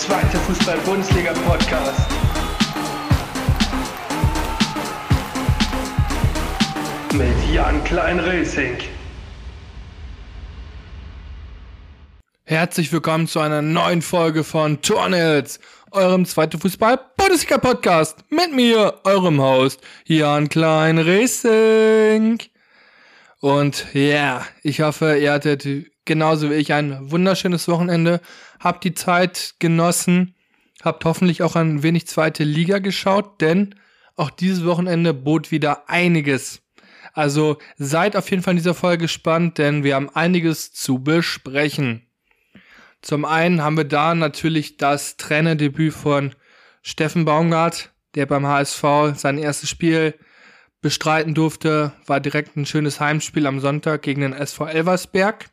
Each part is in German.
zweite Fußball-Bundesliga-Podcast. Mit Jan Klein-Racing. Herzlich willkommen zu einer neuen Folge von Tornels, eurem zweiten Fußball-Bundesliga-Podcast. Mit mir, eurem Host, Jan Klein-Racing. Und ja, yeah, ich hoffe, ihr hattet genauso wie ich ein wunderschönes Wochenende, habt die Zeit genossen, habt hoffentlich auch ein wenig zweite Liga geschaut, denn auch dieses Wochenende bot wieder einiges. Also seid auf jeden Fall in dieser Folge gespannt, denn wir haben einiges zu besprechen. Zum einen haben wir da natürlich das Trainerdebüt von Steffen Baumgart, der beim HSV sein erstes Spiel bestreiten durfte, war direkt ein schönes Heimspiel am Sonntag gegen den SV Elversberg.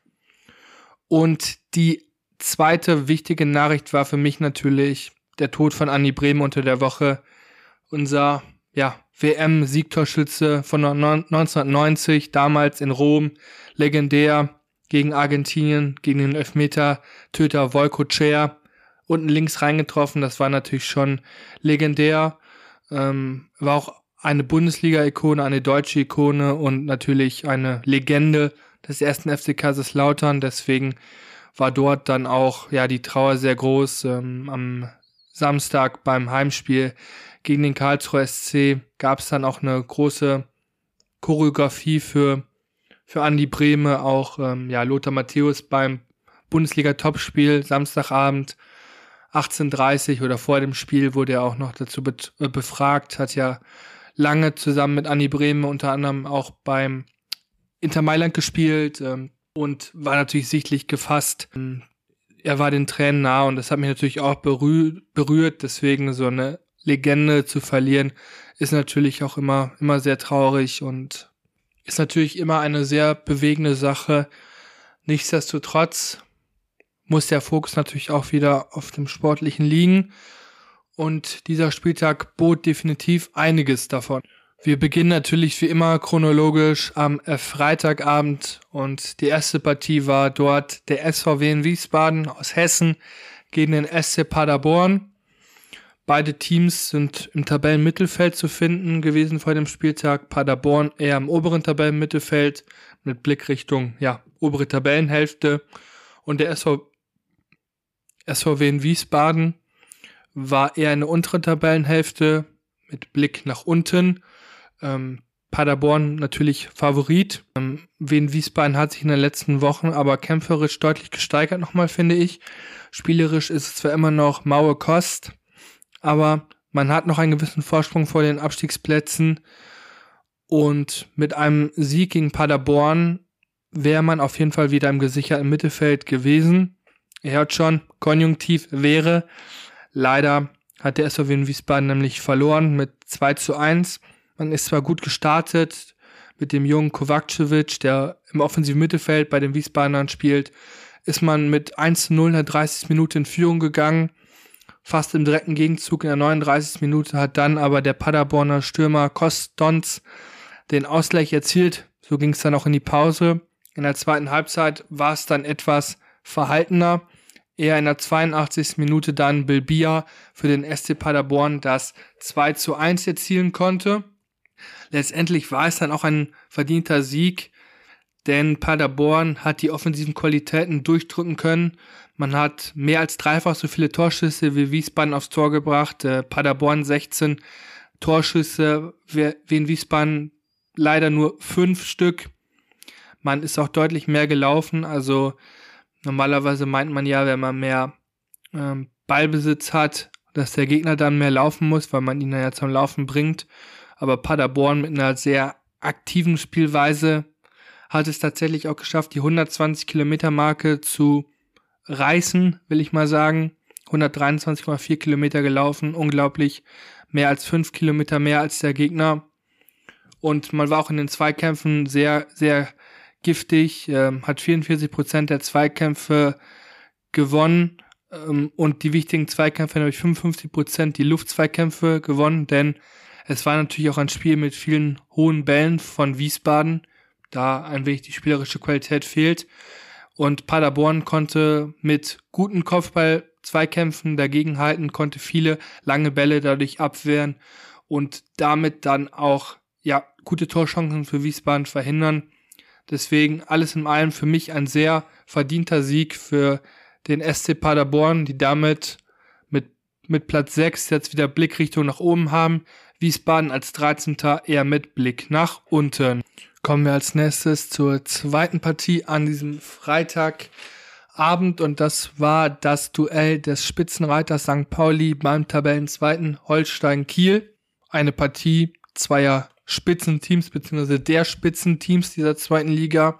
Und die zweite wichtige Nachricht war für mich natürlich der Tod von Anni Bremen unter der Woche. Unser ja, WM-Siegtorschütze von 1990, damals in Rom, legendär gegen Argentinien, gegen den Elfmeter-Töter Volko Cher, unten links reingetroffen. Das war natürlich schon legendär. Ähm, war auch eine Bundesliga-Ikone, eine deutsche Ikone und natürlich eine Legende des ersten FC Kaiserslautern. Deswegen war dort dann auch ja die Trauer sehr groß. Ähm, am Samstag beim Heimspiel gegen den Karlsruher SC gab es dann auch eine große Choreografie für für Andi Brehme, auch ähm, ja Lothar Matthäus beim Bundesliga-Topspiel Samstagabend 18:30 oder vor dem Spiel wurde er auch noch dazu be äh, befragt, hat ja lange zusammen mit Andi Brehme unter anderem auch beim Inter Mailand gespielt ähm, und war natürlich sichtlich gefasst. Er war den Tränen nah und das hat mich natürlich auch berüh berührt. Deswegen so eine Legende zu verlieren ist natürlich auch immer, immer sehr traurig und ist natürlich immer eine sehr bewegende Sache. Nichtsdestotrotz muss der Fokus natürlich auch wieder auf dem Sportlichen liegen. Und dieser Spieltag bot definitiv einiges davon. Wir beginnen natürlich wie immer chronologisch am äh, Freitagabend und die erste Partie war dort der SVW in Wiesbaden aus Hessen gegen den SC Paderborn. Beide Teams sind im Tabellenmittelfeld zu finden gewesen vor dem Spieltag. Paderborn eher im oberen Tabellenmittelfeld mit Blick Richtung ja, obere Tabellenhälfte und der SV, SVW in Wiesbaden war eher in der unteren Tabellenhälfte mit Blick nach unten ähm, Paderborn natürlich Favorit. Ähm, Wien Wiesbaden hat sich in den letzten Wochen aber kämpferisch deutlich gesteigert nochmal, finde ich. Spielerisch ist es zwar immer noch maue Kost, aber man hat noch einen gewissen Vorsprung vor den Abstiegsplätzen. Und mit einem Sieg gegen Paderborn wäre man auf jeden Fall wieder im gesicherten Mittelfeld gewesen. Er hört schon, Konjunktiv wäre. Leider hat der SVW in Wiesbaden nämlich verloren mit 2 zu 1. Man ist zwar gut gestartet mit dem jungen Kovacevic, der im offensiven Mittelfeld bei den Wiesbadenern spielt, ist man mit 1 zu 0 in der 30 Minute in Führung gegangen. Fast im direkten Gegenzug in der 39. Minute hat dann aber der Paderborner Stürmer Kostons den Ausgleich erzielt. So ging es dann auch in die Pause. In der zweiten Halbzeit war es dann etwas verhaltener. Eher in der 82. Minute dann Bilbia für den SC Paderborn das 2 zu 1 erzielen konnte. Letztendlich war es dann auch ein verdienter Sieg, denn Paderborn hat die offensiven Qualitäten durchdrücken können. Man hat mehr als dreifach so viele Torschüsse wie Wiesbaden aufs Tor gebracht. Äh, Paderborn 16 Torschüsse, wie in Wiesbaden leider nur fünf Stück. Man ist auch deutlich mehr gelaufen. Also normalerweise meint man ja, wenn man mehr ähm, Ballbesitz hat, dass der Gegner dann mehr laufen muss, weil man ihn ja zum Laufen bringt aber Paderborn mit einer sehr aktiven Spielweise hat es tatsächlich auch geschafft, die 120 Kilometer Marke zu reißen, will ich mal sagen. 123,4 Kilometer gelaufen, unglaublich. Mehr als fünf Kilometer mehr als der Gegner. Und man war auch in den Zweikämpfen sehr, sehr giftig, ähm, hat 44 Prozent der Zweikämpfe gewonnen ähm, und die wichtigen Zweikämpfe, nämlich 55 Prozent die Luftzweikämpfe gewonnen, denn es war natürlich auch ein Spiel mit vielen hohen Bällen von Wiesbaden, da ein wenig die spielerische Qualität fehlt. Und Paderborn konnte mit guten Kopfball-Zweikämpfen dagegenhalten, konnte viele lange Bälle dadurch abwehren und damit dann auch ja gute Torchancen für Wiesbaden verhindern. Deswegen alles in allem für mich ein sehr verdienter Sieg für den SC Paderborn, die damit mit, mit Platz 6 jetzt wieder Blickrichtung nach oben haben. Wiesbaden als 13. eher mit Blick nach unten. Kommen wir als nächstes zur zweiten Partie an diesem Freitagabend und das war das Duell des Spitzenreiters St. Pauli beim Tabellenzweiten Holstein Kiel. Eine Partie zweier Spitzenteams beziehungsweise der Spitzenteams dieser zweiten Liga.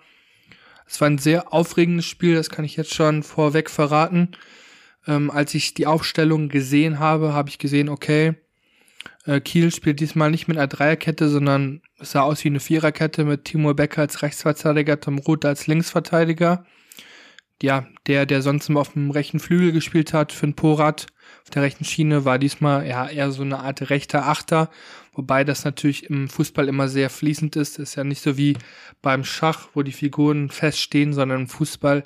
Es war ein sehr aufregendes Spiel, das kann ich jetzt schon vorweg verraten. Ähm, als ich die Aufstellung gesehen habe, habe ich gesehen, okay, äh, Kiel spielt diesmal nicht mit einer Dreierkette, sondern es sah aus wie eine Viererkette mit Timur Becker als Rechtsverteidiger, Tom Ruth als Linksverteidiger. Ja, der, der sonst immer auf dem rechten Flügel gespielt hat, Finn Porat auf der rechten Schiene, war diesmal ja eher so eine Art rechter Achter, wobei das natürlich im Fußball immer sehr fließend ist. ist ja nicht so wie beim Schach, wo die Figuren feststehen, sondern im Fußball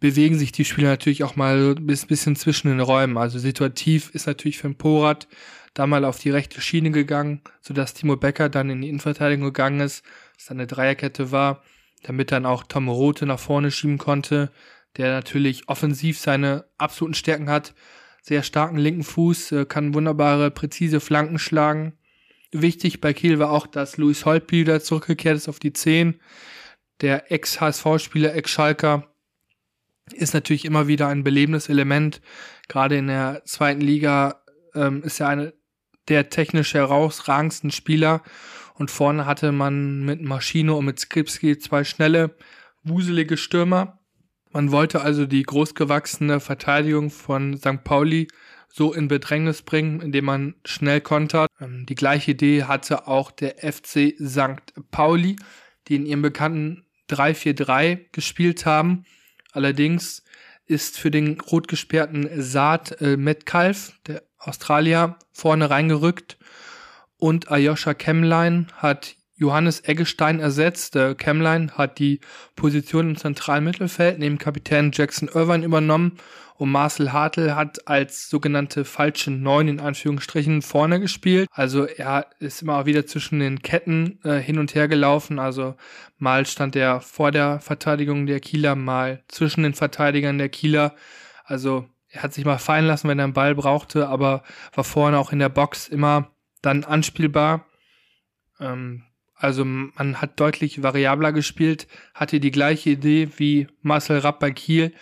bewegen sich die Spieler natürlich auch mal ein bisschen zwischen den Räumen. Also situativ ist natürlich Finn Porat da mal auf die rechte Schiene gegangen, sodass Timo Becker dann in die Innenverteidigung gegangen ist, was dann eine Dreierkette war, damit dann auch Tom Rote nach vorne schieben konnte, der natürlich offensiv seine absoluten Stärken hat, sehr starken linken Fuß, äh, kann wunderbare, präzise Flanken schlagen. Wichtig bei Kiel war auch, dass Luis Holtby wieder zurückgekehrt ist auf die 10. Der Ex-HSV-Spieler, Ex-Schalker, ist natürlich immer wieder ein belebendes Element. Gerade in der zweiten Liga ähm, ist ja eine der technisch herausragendsten Spieler. Und vorne hatte man mit Maschino und mit Skripski zwei schnelle, wuselige Stürmer. Man wollte also die großgewachsene Verteidigung von St. Pauli so in Bedrängnis bringen, indem man schnell kontert. Ähm, die gleiche Idee hatte auch der FC St. Pauli, die in ihrem bekannten 3-4-3 gespielt haben. Allerdings ist für den rot gesperrten Saad äh, Metcalf, der Australier, vorne reingerückt und Ayosha Kemline hat Johannes Eggestein ersetzt. Der Kemline hat die Position im zentralen Mittelfeld neben Kapitän Jackson Irvine übernommen und Marcel Hartl hat als sogenannte falsche Neun in Anführungsstrichen vorne gespielt. Also er ist immer wieder zwischen den Ketten äh, hin und her gelaufen. Also mal stand er vor der Verteidigung der Kieler, mal zwischen den Verteidigern der Kieler. Also er hat sich mal fallen lassen, wenn er einen Ball brauchte, aber war vorne auch in der Box immer dann anspielbar. Ähm, also man hat deutlich variabler gespielt, hatte die gleiche Idee wie Marcel Rapp bei Kiel,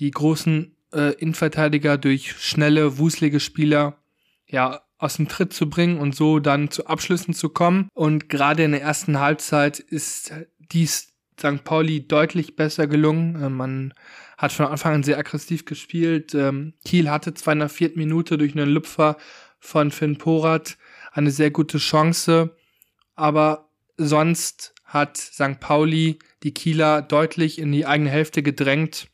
die großen äh, Innenverteidiger durch schnelle, wuslige Spieler ja aus dem Tritt zu bringen und so dann zu Abschlüssen zu kommen. Und gerade in der ersten Halbzeit ist dies St. Pauli deutlich besser gelungen. Äh, man hat von Anfang an sehr aggressiv gespielt. Ähm, Kiel hatte zwar in der vierten Minute durch einen Lüpfer von Finn Porat eine sehr gute Chance, aber sonst hat St. Pauli die Kieler deutlich in die eigene Hälfte gedrängt.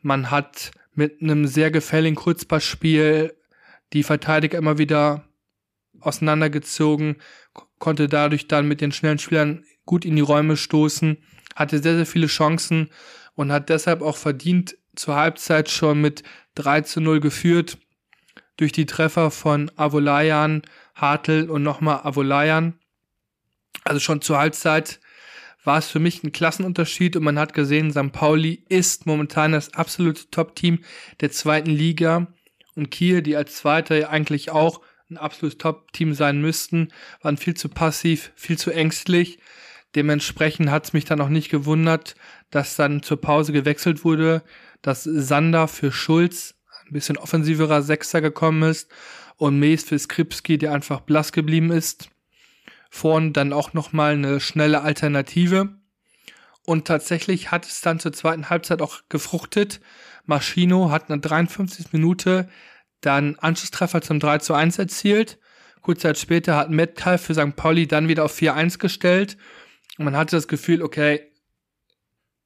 Man hat mit einem sehr gefälligen Kurzpassspiel die Verteidiger immer wieder auseinandergezogen, konnte dadurch dann mit den schnellen Spielern gut in die Räume stoßen, hatte sehr, sehr viele Chancen und hat deshalb auch verdient zur Halbzeit schon mit 3 zu 0 geführt durch die Treffer von Avolayan, Hartl und nochmal Avolayan. Also schon zur Halbzeit war es für mich ein Klassenunterschied und man hat gesehen, St. Pauli ist momentan das absolute Top-Team der zweiten Liga und Kiel, die als Zweiter eigentlich auch ein absolutes Top-Team sein müssten, waren viel zu passiv, viel zu ängstlich. Dementsprechend hat es mich dann auch nicht gewundert, dass dann zur Pause gewechselt wurde, dass Sander für Schulz ein bisschen offensiverer Sechser gekommen ist und Mees für Skripski, der einfach blass geblieben ist. Vorn dann auch nochmal eine schnelle Alternative. Und tatsächlich hat es dann zur zweiten Halbzeit auch gefruchtet. Maschino hat eine 53 Minute dann Anschlusstreffer zum 3 zu 1 erzielt. Kurze Zeit später hat Metcalf für St. Pauli dann wieder auf 4-1 gestellt. Man hatte das Gefühl, okay,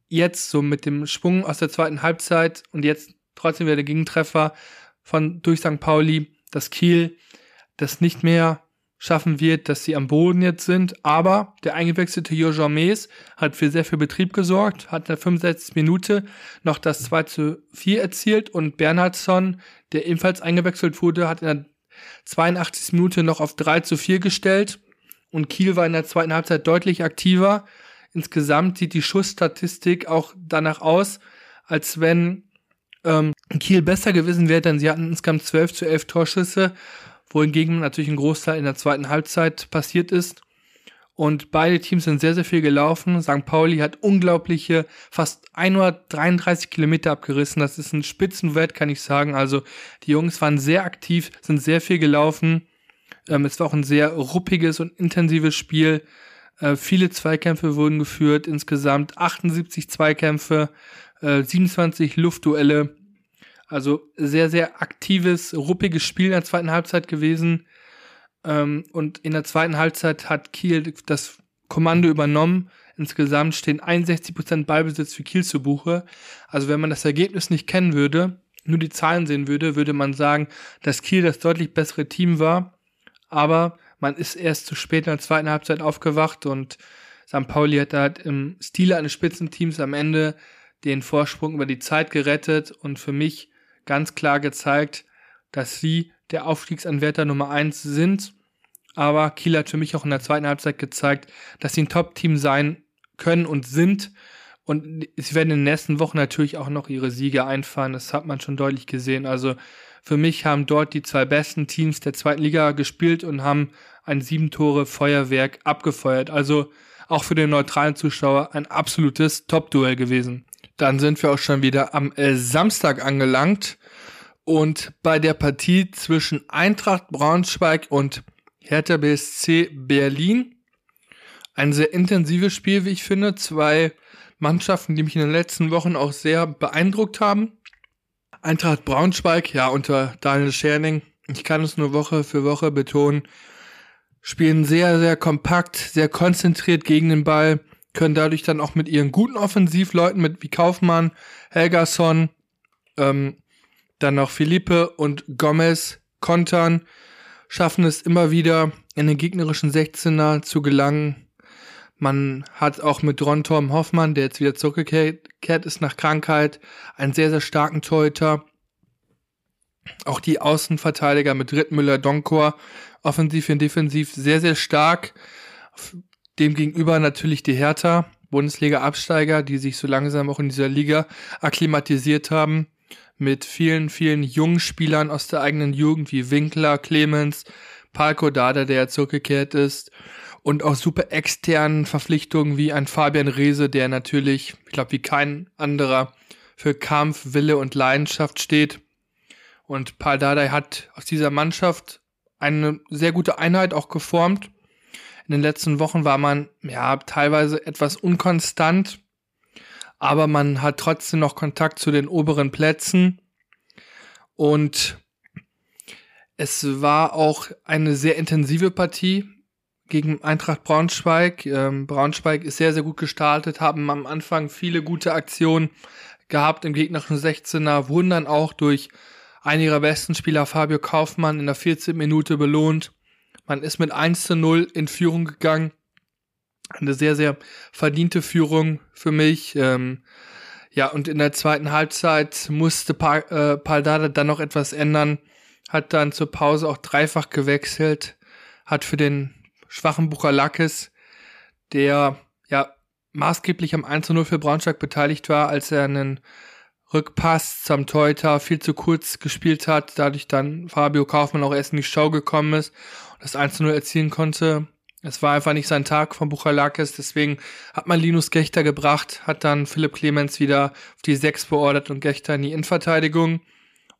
jetzt so mit dem Schwung aus der zweiten Halbzeit und jetzt trotzdem wieder der Gegentreffer von durch St. Pauli, dass Kiel das nicht mehr schaffen wird, dass sie am Boden jetzt sind. Aber der eingewechselte Jojo Mees hat für sehr viel Betrieb gesorgt, hat in der 65. Minute noch das 2 zu 4 erzielt und Bernhardsson, der ebenfalls eingewechselt wurde, hat in der 82. Minute noch auf 3 zu 4 gestellt und Kiel war in der zweiten Halbzeit deutlich aktiver. Insgesamt sieht die Schussstatistik auch danach aus, als wenn ähm, Kiel besser gewesen wäre, denn sie hatten insgesamt 12 zu 11 Torschüsse wohingegen natürlich ein Großteil in der zweiten Halbzeit passiert ist. Und beide Teams sind sehr, sehr viel gelaufen. St. Pauli hat unglaubliche fast 133 Kilometer abgerissen. Das ist ein Spitzenwert, kann ich sagen. Also die Jungs waren sehr aktiv, sind sehr viel gelaufen. Ähm, es war auch ein sehr ruppiges und intensives Spiel. Äh, viele Zweikämpfe wurden geführt. Insgesamt 78 Zweikämpfe, äh, 27 Luftduelle. Also sehr, sehr aktives, ruppiges Spiel in der zweiten Halbzeit gewesen. Ähm, und in der zweiten Halbzeit hat Kiel das Kommando übernommen. Insgesamt stehen 61% Ballbesitz für Kiel zu Buche. Also wenn man das Ergebnis nicht kennen würde, nur die Zahlen sehen würde, würde man sagen, dass Kiel das deutlich bessere Team war. Aber man ist erst zu spät in der zweiten Halbzeit aufgewacht und St. Pauli hat halt im Stile eines Spitzenteams am Ende den Vorsprung über die Zeit gerettet und für mich ganz klar gezeigt, dass sie der Aufstiegsanwärter Nummer eins sind. Aber Kiel hat für mich auch in der zweiten Halbzeit gezeigt, dass sie ein Top-Team sein können und sind. Und sie werden in den nächsten Wochen natürlich auch noch ihre Siege einfahren. Das hat man schon deutlich gesehen. Also für mich haben dort die zwei besten Teams der zweiten Liga gespielt und haben ein sieben Tore Feuerwerk abgefeuert. Also auch für den neutralen Zuschauer ein absolutes Top-Duell gewesen. Dann sind wir auch schon wieder am äh, Samstag angelangt und bei der Partie zwischen Eintracht Braunschweig und Hertha BSC Berlin. Ein sehr intensives Spiel, wie ich finde. Zwei Mannschaften, die mich in den letzten Wochen auch sehr beeindruckt haben. Eintracht Braunschweig, ja, unter Daniel Scherning, ich kann es nur Woche für Woche betonen, spielen sehr, sehr kompakt, sehr konzentriert gegen den Ball, können dadurch dann auch mit ihren guten Offensivleuten, mit wie Kaufmann, Helgason, ähm, dann noch Philippe und Gomez kontern, schaffen es immer wieder in den gegnerischen 16er zu gelangen. Man hat auch mit Ron Tom Hoffmann, der jetzt wieder zurückgekehrt ist nach Krankheit, einen sehr, sehr starken Torhüter. Auch die Außenverteidiger mit Rittmüller, Donkor, offensiv und defensiv sehr, sehr stark. Demgegenüber natürlich die Hertha, Bundesliga-Absteiger, die sich so langsam auch in dieser Liga akklimatisiert haben, mit vielen, vielen jungen Spielern aus der eigenen Jugend, wie Winkler, Clemens, Palko Dada, der zurückgekehrt ist, und auch super externen Verpflichtungen wie ein Fabian Reese, der natürlich, ich glaube, wie kein anderer für Kampf, Wille und Leidenschaft steht. Und Paul Dardai hat aus dieser Mannschaft eine sehr gute Einheit auch geformt. In den letzten Wochen war man ja teilweise etwas unkonstant, aber man hat trotzdem noch Kontakt zu den oberen Plätzen. Und es war auch eine sehr intensive Partie gegen Eintracht Braunschweig. Ähm, Braunschweig ist sehr, sehr gut gestartet, haben am Anfang viele gute Aktionen gehabt im gegnerischen 16er, wurden dann auch durch einen ihrer besten Spieler Fabio Kaufmann in der 14. Minute belohnt. Man ist mit 1 zu 0 in Führung gegangen. Eine sehr, sehr verdiente Führung für mich. Ähm, ja, und in der zweiten Halbzeit musste pa äh, Paldada dann noch etwas ändern. Hat dann zur Pause auch dreifach gewechselt. Hat für den schwachen Buchalakis, der ja maßgeblich am 1 zu 0 für Braunschweig beteiligt war, als er einen Rückpass zum Teuter viel zu kurz gespielt hat, dadurch dann Fabio Kaufmann auch erst in die Show gekommen ist das 1-0 erzielen konnte. Es war einfach nicht sein Tag von Buchalakis, deswegen hat man Linus Gechter gebracht, hat dann Philipp Clemens wieder auf die 6 beordert und Gechter in die Innenverteidigung.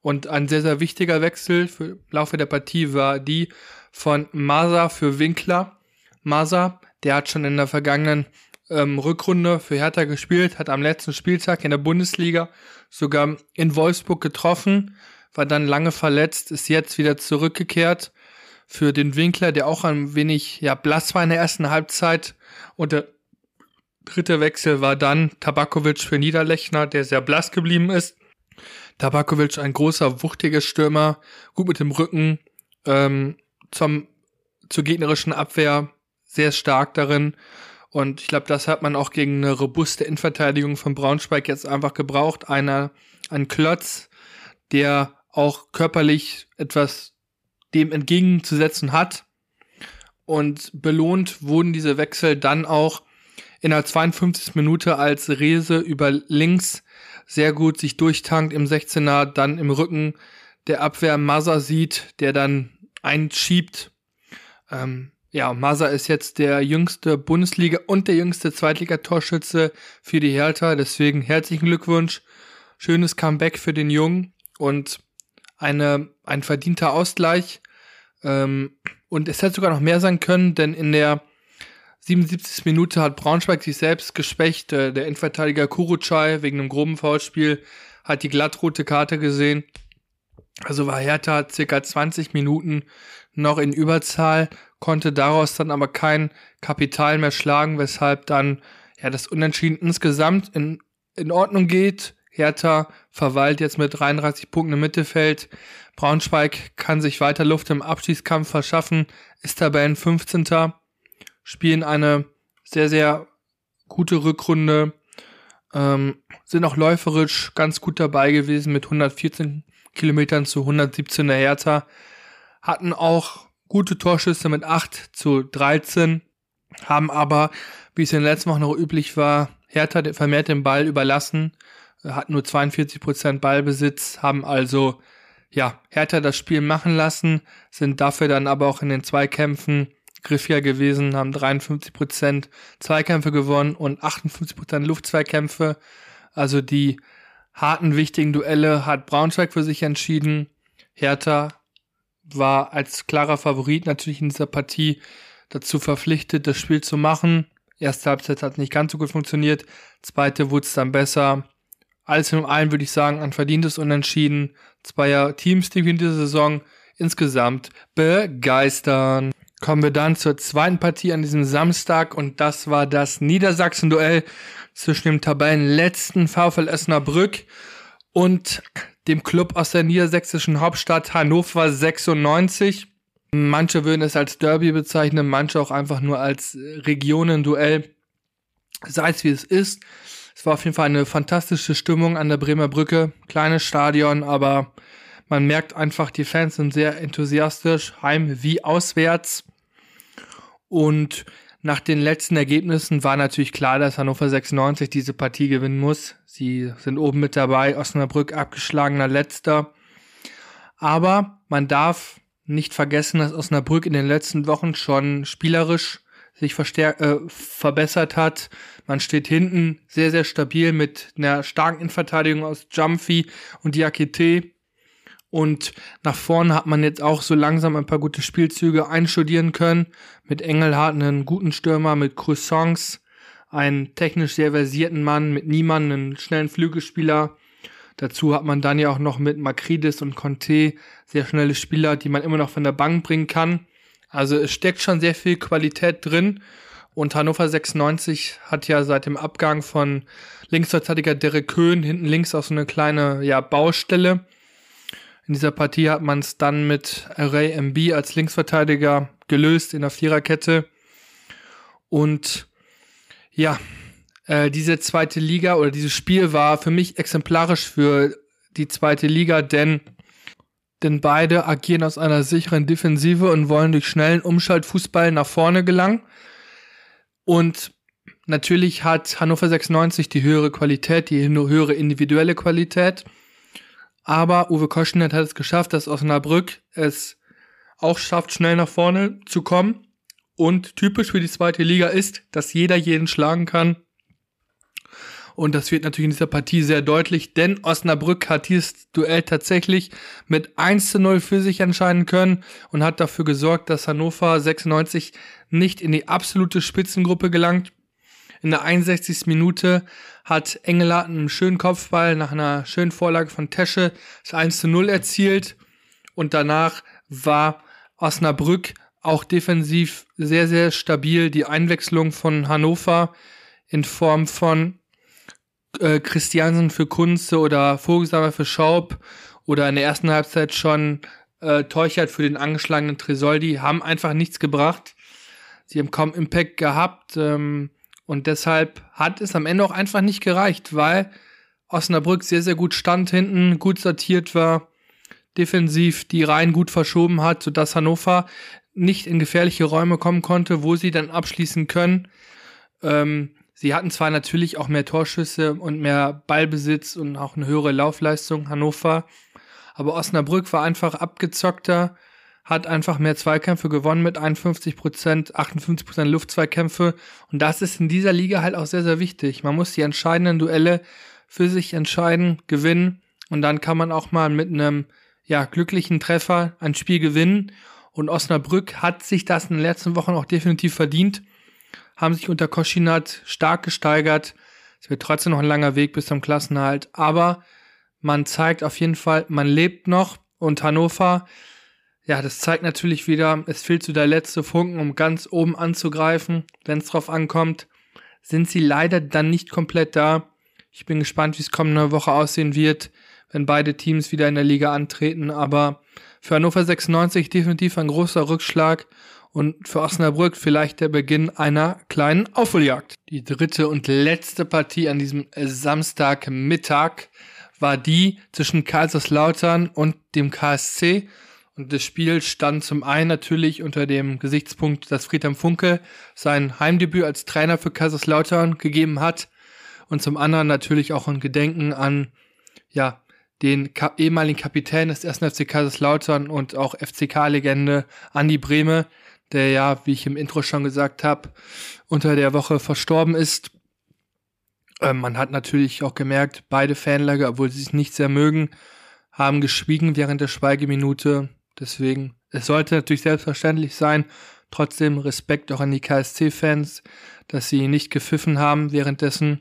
Und ein sehr, sehr wichtiger Wechsel für im Laufe der Partie war die von Masa für Winkler. Masa, der hat schon in der vergangenen ähm, Rückrunde für Hertha gespielt, hat am letzten Spieltag in der Bundesliga sogar in Wolfsburg getroffen, war dann lange verletzt, ist jetzt wieder zurückgekehrt für den Winkler, der auch ein wenig ja, blass war in der ersten Halbzeit. Und der dritte Wechsel war dann Tabakovic für Niederlechner, der sehr blass geblieben ist. Tabakovic, ein großer, wuchtiger Stürmer, gut mit dem Rücken ähm, zum zur gegnerischen Abwehr sehr stark darin. Und ich glaube, das hat man auch gegen eine robuste Innenverteidigung von Braunschweig jetzt einfach gebraucht. Einer, ein Klotz, der auch körperlich etwas dem entgegenzusetzen hat. Und belohnt wurden diese Wechsel dann auch in der 52. Minute, als Rese über links sehr gut sich durchtankt im 16er, dann im Rücken der Abwehr Massa sieht, der dann einschiebt. Ähm, ja, Massa ist jetzt der jüngste Bundesliga und der jüngste Zweitligatorschütze für die Hertha. Deswegen herzlichen Glückwunsch. Schönes Comeback für den Jungen und eine, ein verdienter Ausgleich. Ähm, und es hätte sogar noch mehr sein können, denn in der 77. Minute hat Braunschweig sich selbst geschwächt. Äh, der Endverteidiger Kurucay wegen einem groben Foulspiel hat die glattrote Karte gesehen. Also war Hertha circa 20 Minuten noch in Überzahl, konnte daraus dann aber kein Kapital mehr schlagen, weshalb dann ja das Unentschieden insgesamt in, in Ordnung geht. Hertha verweilt jetzt mit 33 Punkten im Mittelfeld. Braunschweig kann sich weiter Luft im Abschießkampf verschaffen, ist Tabellen 15. Spielen eine sehr, sehr gute Rückrunde, ähm, sind auch läuferisch ganz gut dabei gewesen mit 114 Kilometern zu 117 der Hertha. Hatten auch gute Torschüsse mit 8 zu 13, haben aber, wie es in den letzten Wochen noch üblich war, Hertha vermehrt den Ball überlassen, hat nur 42 Prozent Ballbesitz, haben also ja, Hertha das Spiel machen lassen, sind dafür dann aber auch in den Zweikämpfen griffiger gewesen, haben 53 Prozent Zweikämpfe gewonnen und 58 Prozent Luftzweikämpfe. Also die harten, wichtigen Duelle hat Braunschweig für sich entschieden. Hertha war als klarer Favorit natürlich in dieser Partie dazu verpflichtet, das Spiel zu machen. Erste Halbzeit hat nicht ganz so gut funktioniert. Zweite wurde es dann besser. Alles in allem würde ich sagen, ein verdientes Unentschieden. Zweier Teams, die wir in dieser Saison insgesamt begeistern. Kommen wir dann zur zweiten Partie an diesem Samstag und das war das Niedersachsen-Duell zwischen dem Tabellenletzten VfL Osnabrück und dem Club aus der niedersächsischen Hauptstadt Hannover 96. Manche würden es als Derby bezeichnen, manche auch einfach nur als Regionenduell. Sei es wie es ist. Es war auf jeden Fall eine fantastische Stimmung an der Bremer Brücke. Kleines Stadion, aber man merkt einfach, die Fans sind sehr enthusiastisch, heim wie auswärts. Und nach den letzten Ergebnissen war natürlich klar, dass Hannover 96 diese Partie gewinnen muss. Sie sind oben mit dabei, Osnabrück abgeschlagener Letzter. Aber man darf nicht vergessen, dass Osnabrück in den letzten Wochen schon spielerisch sich äh, verbessert hat. Man steht hinten sehr, sehr stabil mit einer starken Innenverteidigung aus Jumpy und Diakite. Und nach vorne hat man jetzt auch so langsam ein paar gute Spielzüge einstudieren können. Mit Engelhardt einen guten Stürmer, mit Croissants, einen technisch sehr versierten Mann, mit Niemann einen schnellen Flügelspieler. Dazu hat man dann ja auch noch mit Makridis und Conte sehr schnelle Spieler, die man immer noch von der Bank bringen kann. Also es steckt schon sehr viel Qualität drin. Und Hannover 96 hat ja seit dem Abgang von Linksverteidiger Derek Köhn hinten links auch so eine kleine ja, Baustelle in dieser Partie hat man es dann mit Array MB als Linksverteidiger gelöst in der Viererkette. Und ja, äh, diese zweite Liga oder dieses Spiel war für mich exemplarisch für die zweite Liga, denn, denn beide agieren aus einer sicheren Defensive und wollen durch schnellen Umschaltfußball nach vorne gelangen. Und natürlich hat Hannover 96 die höhere Qualität, die höhere individuelle Qualität. Aber Uwe Koschnet hat es geschafft, dass Osnabrück es auch schafft, schnell nach vorne zu kommen. Und typisch für die zweite Liga ist, dass jeder jeden schlagen kann. Und das wird natürlich in dieser Partie sehr deutlich, denn Osnabrück hat dieses Duell tatsächlich mit 1 zu 0 für sich entscheiden können und hat dafür gesorgt, dass Hannover 96 nicht in die absolute Spitzengruppe gelangt. In der 61. Minute hat Engelhardt einen schönen Kopfball nach einer schönen Vorlage von Tesche das 1 zu 0 erzielt. Und danach war Osnabrück auch defensiv sehr, sehr stabil. Die Einwechslung von Hannover in Form von äh, Christiansen für Kunze oder Vogelsammer für Schaub oder in der ersten Halbzeit schon äh, Teuchert für den angeschlagenen Tresoldi haben einfach nichts gebracht. Sie haben kaum Impact gehabt ähm, und deshalb hat es am Ende auch einfach nicht gereicht, weil Osnabrück sehr, sehr gut stand hinten, gut sortiert war, defensiv die Reihen gut verschoben hat, sodass Hannover nicht in gefährliche Räume kommen konnte, wo sie dann abschließen können. Ähm, sie hatten zwar natürlich auch mehr Torschüsse und mehr Ballbesitz und auch eine höhere Laufleistung, Hannover, aber Osnabrück war einfach abgezockter, hat einfach mehr Zweikämpfe gewonnen mit 51 Prozent, 58 Prozent Luftzweikämpfe. Und das ist in dieser Liga halt auch sehr, sehr wichtig. Man muss die entscheidenden Duelle für sich entscheiden, gewinnen. Und dann kann man auch mal mit einem, ja, glücklichen Treffer ein Spiel gewinnen. Und Osnabrück hat sich das in den letzten Wochen auch definitiv verdient. Haben sich unter Koschinat stark gesteigert. Es wird trotzdem noch ein langer Weg bis zum Klassenhalt. Aber man zeigt auf jeden Fall, man lebt noch. Und Hannover ja, das zeigt natürlich wieder, es fehlt so der letzte Funken, um ganz oben anzugreifen. Wenn es drauf ankommt, sind sie leider dann nicht komplett da. Ich bin gespannt, wie es kommende Woche aussehen wird, wenn beide Teams wieder in der Liga antreten. Aber für Hannover 96 definitiv ein großer Rückschlag und für Osnabrück vielleicht der Beginn einer kleinen Aufholjagd. Die dritte und letzte Partie an diesem Samstagmittag war die zwischen Kaiserslautern und dem KSC. Und das Spiel stand zum einen natürlich unter dem Gesichtspunkt, dass Friedhelm Funke sein Heimdebüt als Trainer für Kaiserslautern gegeben hat. Und zum anderen natürlich auch ein Gedenken an, ja, den Ka ehemaligen Kapitän des 1. FC Kaiserslautern und auch FCK-Legende Andi Brehme, der ja, wie ich im Intro schon gesagt habe, unter der Woche verstorben ist. Ähm, man hat natürlich auch gemerkt, beide Fanlager, obwohl sie sich nicht sehr mögen, haben geschwiegen während der Schweigeminute. Deswegen, es sollte natürlich selbstverständlich sein, trotzdem Respekt auch an die KSC-Fans, dass sie nicht gepfiffen haben währenddessen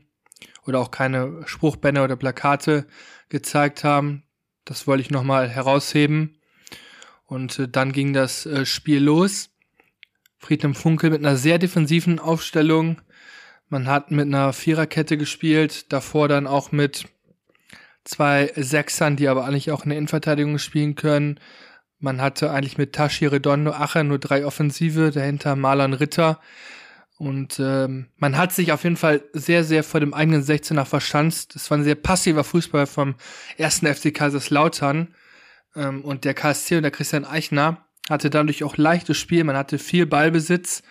oder auch keine Spruchbänder oder Plakate gezeigt haben. Das wollte ich nochmal herausheben. Und äh, dann ging das äh, Spiel los. Friedhelm Funkel mit einer sehr defensiven Aufstellung. Man hat mit einer Viererkette gespielt, davor dann auch mit zwei Sechsern, die aber eigentlich auch in der Innenverteidigung spielen können. Man hatte eigentlich mit Tashi Redondo Acher nur drei Offensive, dahinter Marlon Ritter. Und ähm, man hat sich auf jeden Fall sehr, sehr vor dem eigenen 16er verschanzt. Das war ein sehr passiver Fußball vom ersten FC Kaiserslautern. Ähm, und der KSC und der Christian Eichner hatte dadurch auch leichtes Spiel. Man hatte viel Ballbesitz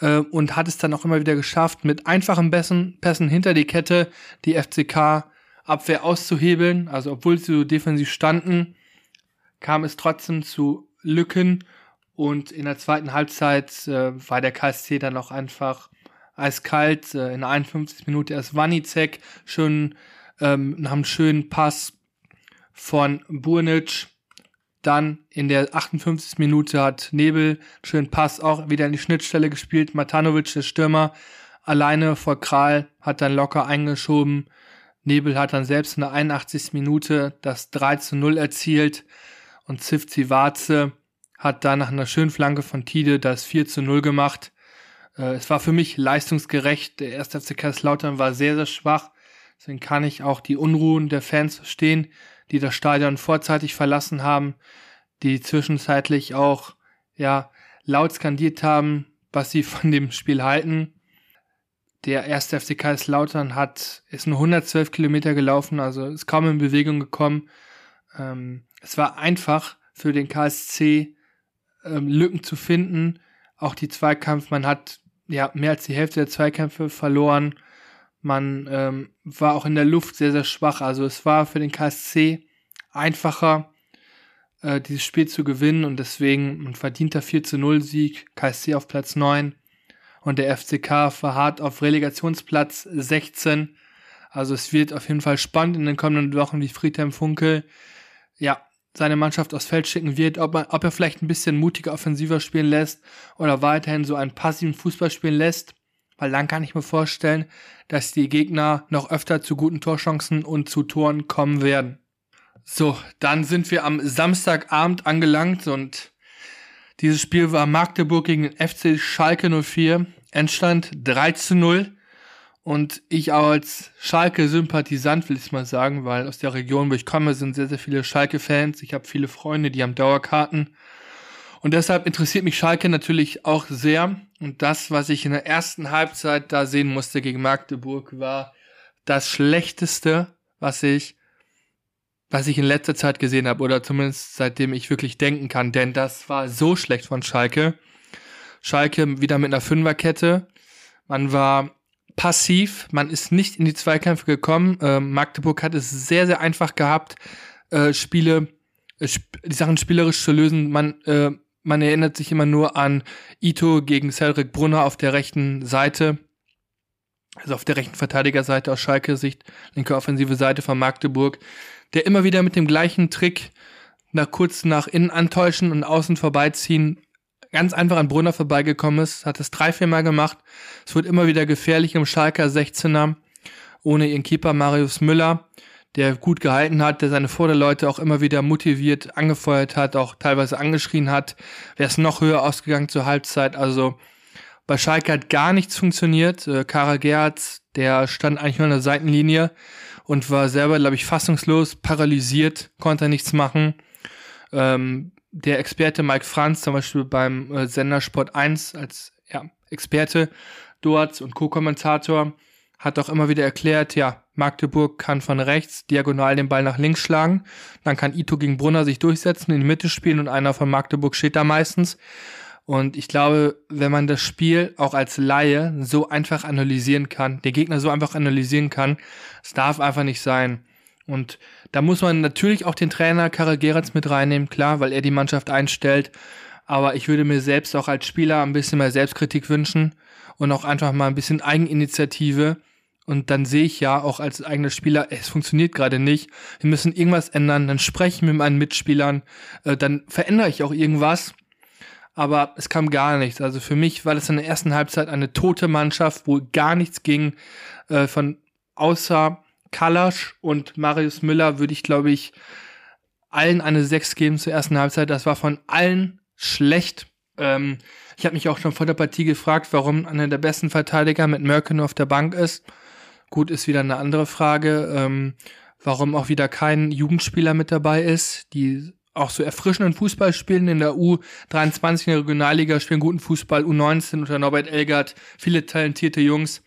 äh, und hat es dann auch immer wieder geschafft, mit einfachen Pässen, Pässen hinter die Kette die FCK-Abwehr auszuhebeln. Also obwohl sie so defensiv standen, kam es trotzdem zu Lücken und in der zweiten Halbzeit äh, war der KSC dann auch einfach eiskalt. Äh, in der 51 Minute erst Wanicek schön ähm, nach einem schönen Pass von Burnic. Dann in der 58 Minute hat Nebel schönen Pass auch wieder in die Schnittstelle gespielt. Matanovic, der Stürmer, alleine vor Kral, hat dann locker eingeschoben. Nebel hat dann selbst in der 81. Minute das 3 zu 0 erzielt und Zivzi Warze hat da nach einer schönen Flanke von Tide das 4 zu 0 gemacht. Äh, es war für mich leistungsgerecht. Der erste FC Kaiserslautern war sehr, sehr schwach. Deswegen kann ich auch die Unruhen der Fans verstehen, die das Stadion vorzeitig verlassen haben, die zwischenzeitlich auch, ja, laut skandiert haben, was sie von dem Spiel halten. Der erste FC Kaiserslautern hat, ist nur 112 Kilometer gelaufen, also ist kaum in Bewegung gekommen. Ähm, es war einfach für den KSC ähm, Lücken zu finden. Auch die Zweikampf, man hat ja mehr als die Hälfte der Zweikämpfe verloren. Man ähm, war auch in der Luft sehr, sehr schwach. Also es war für den KSC einfacher, äh, dieses Spiel zu gewinnen und deswegen ein verdienter 4 zu 0 Sieg, KSC auf Platz 9 und der FCK verharrt auf Relegationsplatz 16. Also es wird auf jeden Fall spannend in den kommenden Wochen, wie Friedhelm Funkel ja, seine Mannschaft aufs Feld schicken wird, ob, man, ob er vielleicht ein bisschen mutiger offensiver spielen lässt oder weiterhin so einen passiven Fußball spielen lässt. Weil dann kann ich mir vorstellen, dass die Gegner noch öfter zu guten Torchancen und zu Toren kommen werden. So, dann sind wir am Samstagabend angelangt und dieses Spiel war Magdeburg gegen den FC Schalke 04. Endstand 3 zu 0. Und ich auch als Schalke-Sympathisant will ich mal sagen, weil aus der Region, wo ich komme, sind sehr, sehr viele Schalke-Fans. Ich habe viele Freunde, die haben Dauerkarten. Und deshalb interessiert mich Schalke natürlich auch sehr. Und das, was ich in der ersten Halbzeit da sehen musste gegen Magdeburg, war das Schlechteste, was ich, was ich in letzter Zeit gesehen habe. Oder zumindest seitdem ich wirklich denken kann. Denn das war so schlecht von Schalke. Schalke wieder mit einer Fünferkette. Man war passiv, man ist nicht in die Zweikämpfe gekommen. Äh, Magdeburg hat es sehr, sehr einfach gehabt, äh, Spiele, äh, die Sachen spielerisch zu lösen. Man äh, man erinnert sich immer nur an Ito gegen Cedric Brunner auf der rechten Seite. Also auf der rechten Verteidigerseite aus Schalke-Sicht, linke offensive Seite von Magdeburg, der immer wieder mit dem gleichen Trick nach kurz nach innen antäuschen und außen vorbeiziehen ganz einfach an Brunner vorbeigekommen ist, hat es drei, vier Mal gemacht. Es wird immer wieder gefährlich im Schalker 16er ohne ihren Keeper Marius Müller der gut gehalten hat, der seine Vorderleute auch immer wieder motiviert angefeuert hat, auch teilweise angeschrien hat. Wäre es noch höher ausgegangen zur Halbzeit. Also bei Schalke hat gar nichts funktioniert. Äh, Karel Gerhardt, der stand eigentlich nur an der Seitenlinie und war selber, glaube ich, fassungslos, paralysiert, konnte nichts machen. Ähm, der Experte Mike Franz, zum Beispiel beim äh, Sender Sport 1 als ja, Experte dort und Co-Kommentator, hat auch immer wieder erklärt, ja, Magdeburg kann von rechts diagonal den Ball nach links schlagen. Dann kann Ito gegen Brunner sich durchsetzen, in die Mitte spielen und einer von Magdeburg steht da meistens. Und ich glaube, wenn man das Spiel auch als Laie so einfach analysieren kann, den Gegner so einfach analysieren kann, es darf einfach nicht sein. Und da muss man natürlich auch den Trainer Karel Geratz mit reinnehmen, klar, weil er die Mannschaft einstellt. Aber ich würde mir selbst auch als Spieler ein bisschen mehr Selbstkritik wünschen und auch einfach mal ein bisschen Eigeninitiative und dann sehe ich ja auch als eigener Spieler, es funktioniert gerade nicht, wir müssen irgendwas ändern, dann spreche ich mit meinen Mitspielern, äh, dann verändere ich auch irgendwas. Aber es kam gar nichts. Also für mich war das in der ersten Halbzeit eine tote Mannschaft, wo gar nichts ging. Äh, von außer Kalasch und Marius Müller würde ich, glaube ich, allen eine 6 geben zur ersten Halbzeit. Das war von allen schlecht. Ähm, ich habe mich auch schon vor der Partie gefragt, warum einer der besten Verteidiger mit Merkin auf der Bank ist. Gut, ist wieder eine andere Frage, ähm, warum auch wieder kein Jugendspieler mit dabei ist, die auch so erfrischenden Fußball spielen in der U23 in der Regionalliga, spielen guten Fußball, U19 unter Norbert Elgert, viele talentierte Jungs,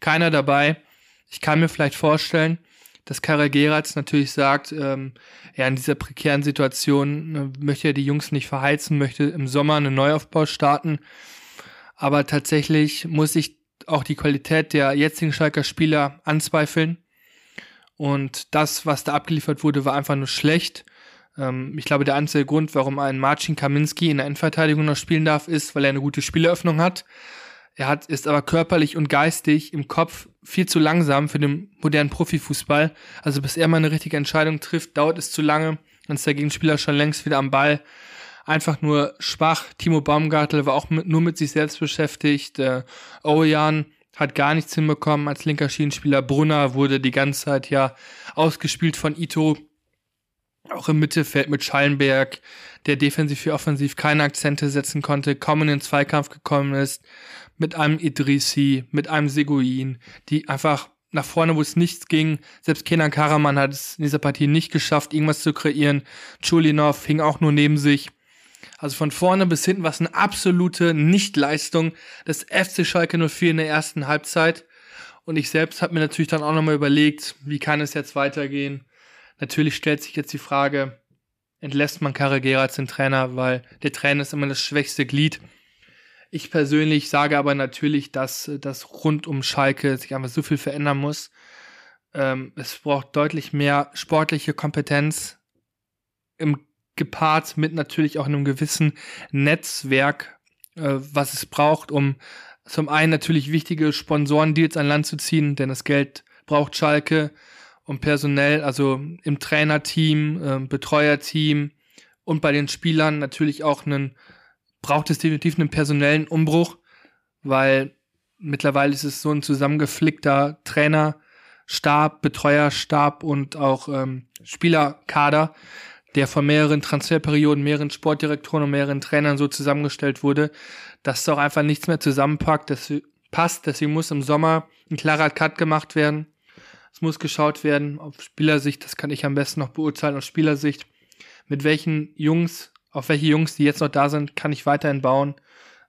keiner dabei. Ich kann mir vielleicht vorstellen, dass Karel Geratz natürlich sagt, ähm, ja, in dieser prekären Situation äh, möchte er die Jungs nicht verheizen, möchte im Sommer einen Neuaufbau starten. Aber tatsächlich muss ich auch die Qualität der jetzigen Schalker Spieler anzweifeln. Und das, was da abgeliefert wurde, war einfach nur schlecht. Ähm, ich glaube, der einzige Grund, warum ein Marcin Kaminski in der Endverteidigung noch spielen darf, ist, weil er eine gute Spieleröffnung hat. Er hat, ist aber körperlich und geistig im Kopf viel zu langsam für den modernen Profifußball. Also bis er mal eine richtige Entscheidung trifft, dauert es zu lange. Dann ist der Gegenspieler schon längst wieder am Ball einfach nur schwach. Timo Baumgartel war auch mit, nur mit sich selbst beschäftigt. Äh, Ojan hat gar nichts hinbekommen als linker Schienenspieler. Brunner wurde die ganze Zeit ja ausgespielt von Ito. Auch im Mittelfeld mit Schallenberg, der defensiv wie offensiv keine Akzente setzen konnte, kaum in den Zweikampf gekommen ist. Mit einem Idrissi, mit einem Seguin, die einfach nach vorne, wo es nichts ging. Selbst Kenan Karaman hat es in dieser Partie nicht geschafft, irgendwas zu kreieren. Chulinov hing auch nur neben sich. Also von vorne bis hinten war es eine absolute Nichtleistung des FC Schalke 04 in der ersten Halbzeit. Und ich selbst habe mir natürlich dann auch nochmal überlegt, wie kann es jetzt weitergehen. Natürlich stellt sich jetzt die Frage, entlässt man Karagera als den Trainer, weil der Trainer ist immer das schwächste Glied. Ich persönlich sage aber natürlich, dass das rund um Schalke sich einfach so viel verändern muss. Ähm, es braucht deutlich mehr sportliche Kompetenz im gepaart mit natürlich auch einem gewissen Netzwerk, äh, was es braucht, um zum einen natürlich wichtige Sponsorendeals an Land zu ziehen, denn das Geld braucht Schalke und personell, also im Trainerteam, äh, Betreuerteam und bei den Spielern natürlich auch einen, braucht es definitiv einen personellen Umbruch, weil mittlerweile ist es so ein zusammengeflickter Trainerstab, Betreuerstab und auch ähm, Spielerkader, der von mehreren Transferperioden, mehreren Sportdirektoren und mehreren Trainern so zusammengestellt wurde, dass es auch einfach nichts mehr zusammenpackt. Das passt. Deswegen muss im Sommer ein klarer Cut gemacht werden. Es muss geschaut werden auf Spielersicht, das kann ich am besten noch beurteilen aus Spielersicht. Mit welchen Jungs, auf welche Jungs, die jetzt noch da sind, kann ich weiterhin bauen.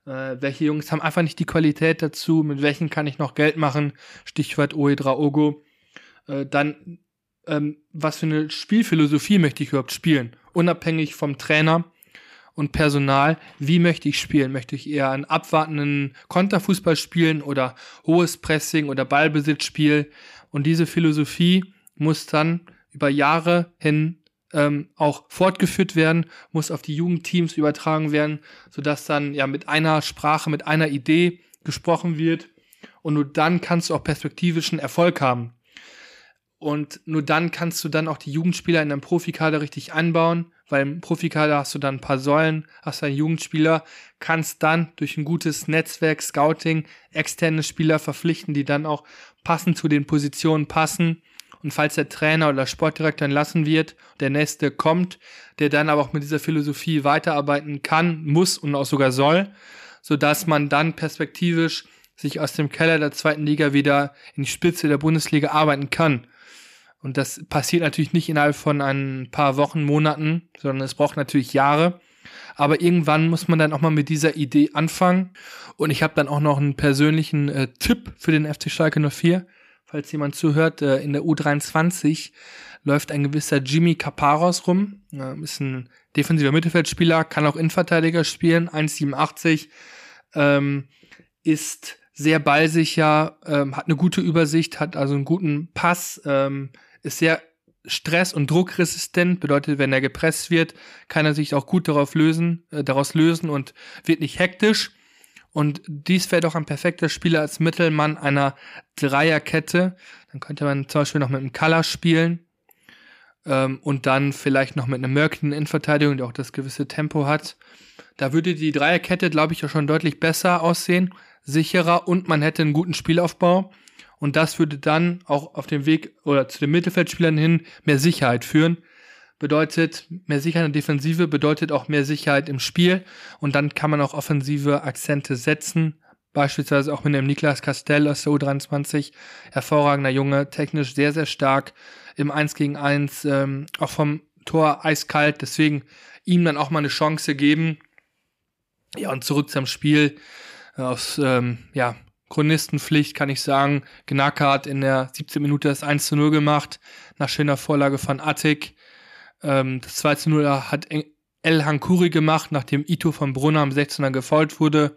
Äh, welche Jungs haben einfach nicht die Qualität dazu, mit welchen kann ich noch Geld machen, Stichwort Oedra Ogo. Äh, dann, ähm, was für eine Spielphilosophie möchte ich überhaupt spielen? Unabhängig vom Trainer und Personal, wie möchte ich spielen? Möchte ich eher einen abwartenden Konterfußball spielen oder hohes Pressing oder Ballbesitzspiel? Und diese Philosophie muss dann über Jahre hin ähm, auch fortgeführt werden, muss auf die Jugendteams übertragen werden, sodass dann ja mit einer Sprache, mit einer Idee gesprochen wird. Und nur dann kannst du auch perspektivischen Erfolg haben. Und nur dann kannst du dann auch die Jugendspieler in deinem Profikader richtig anbauen, weil im Profikader hast du dann ein paar Säulen, hast einen Jugendspieler, kannst dann durch ein gutes Netzwerk, Scouting, externe Spieler verpflichten, die dann auch passend zu den Positionen passen. Und falls der Trainer oder Sportdirektor entlassen wird, der nächste kommt, der dann aber auch mit dieser Philosophie weiterarbeiten kann, muss und auch sogar soll, sodass man dann perspektivisch sich aus dem Keller der zweiten Liga wieder in die Spitze der Bundesliga arbeiten kann. Und das passiert natürlich nicht innerhalb von ein paar Wochen, Monaten, sondern es braucht natürlich Jahre. Aber irgendwann muss man dann auch mal mit dieser Idee anfangen. Und ich habe dann auch noch einen persönlichen äh, Tipp für den FC Schalke 04. Falls jemand zuhört, äh, in der U23 läuft ein gewisser Jimmy Caparos rum. Ist ein defensiver Mittelfeldspieler, kann auch Innenverteidiger spielen, 1,87. Ähm, ist sehr ballsicher, ähm, hat eine gute Übersicht, hat also einen guten Pass, ähm, ist sehr stress- und druckresistent, bedeutet, wenn er gepresst wird, kann er sich auch gut darauf lösen, äh, daraus lösen und wird nicht hektisch. Und dies wäre doch ein perfekter Spieler als Mittelmann einer Dreierkette. Dann könnte man zum Beispiel noch mit einem Color spielen ähm, und dann vielleicht noch mit einem Merkin in Verteidigung, der auch das gewisse Tempo hat. Da würde die Dreierkette, glaube ich, auch schon deutlich besser aussehen, sicherer und man hätte einen guten Spielaufbau. Und das würde dann auch auf dem Weg oder zu den Mittelfeldspielern hin mehr Sicherheit führen. Bedeutet, mehr Sicherheit in der Defensive bedeutet auch mehr Sicherheit im Spiel. Und dann kann man auch offensive Akzente setzen. Beispielsweise auch mit dem Niklas Castell aus der U23. Hervorragender Junge, technisch sehr, sehr stark. Im 1 gegen 1, ähm, auch vom Tor eiskalt. Deswegen ihm dann auch mal eine Chance geben. Ja, und zurück zum Spiel. Aus, ähm, ja, Chronistenpflicht kann ich sagen, Gnaka hat in der 17 Minute das 1 zu 0 gemacht, nach schöner Vorlage von Attik. Ähm, das 2 zu 0 hat El Hankuri gemacht, nachdem Ito von Brunner am 16er gefault wurde.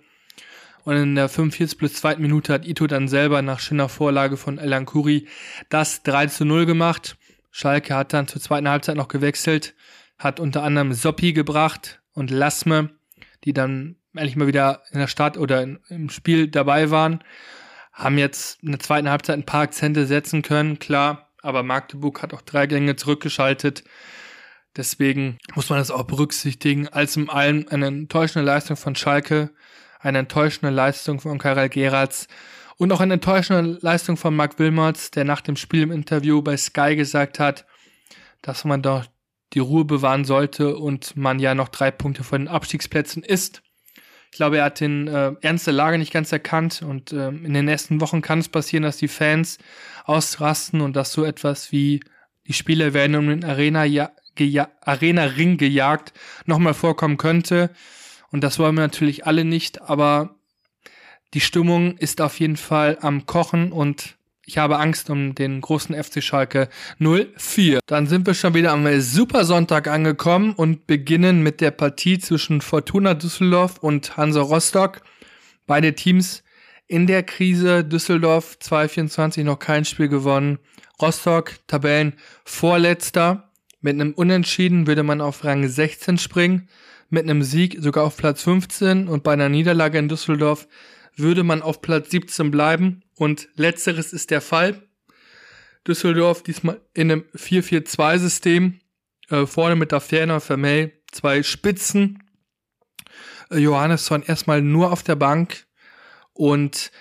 Und in der 45 plus 2. Minute hat Ito dann selber nach schöner Vorlage von El Hankuri das 3 zu 0 gemacht. Schalke hat dann zur zweiten Halbzeit noch gewechselt, hat unter anderem Soppi gebracht und Lasme, die dann endlich mal wieder in der Stadt oder in, im Spiel dabei waren, haben jetzt in der zweiten Halbzeit ein paar Akzente setzen können, klar, aber Magdeburg hat auch drei Gänge zurückgeschaltet. Deswegen muss man das auch berücksichtigen. Als im allem eine enttäuschende Leistung von Schalke, eine enttäuschende Leistung von Karel Geratz und auch eine enttäuschende Leistung von Mark Wilmots, der nach dem Spiel im Interview bei Sky gesagt hat, dass man doch die Ruhe bewahren sollte und man ja noch drei Punkte von den Abstiegsplätzen ist. Ich glaube, er hat den äh, Ernst der Lage nicht ganz erkannt und äh, in den nächsten Wochen kann es passieren, dass die Fans ausrasten und dass so etwas wie die Spieler werden um den Arena, ja, Arena Ring gejagt nochmal vorkommen könnte. Und das wollen wir natürlich alle nicht, aber die Stimmung ist auf jeden Fall am Kochen und ich habe Angst um den großen FC Schalke 04. Dann sind wir schon wieder am Supersonntag angekommen und beginnen mit der Partie zwischen Fortuna Düsseldorf und Hansa Rostock. Beide Teams in der Krise. Düsseldorf 224 noch kein Spiel gewonnen. Rostock Tabellen vorletzter. Mit einem Unentschieden würde man auf Rang 16 springen. Mit einem Sieg sogar auf Platz 15 und bei einer Niederlage in Düsseldorf würde man auf Platz 17 bleiben und letzteres ist der Fall. Düsseldorf diesmal in einem 4-4-2-System, äh, vorne mit der Ferner Vermey, zwei Spitzen. Äh, Johannesson erstmal nur auf der Bank und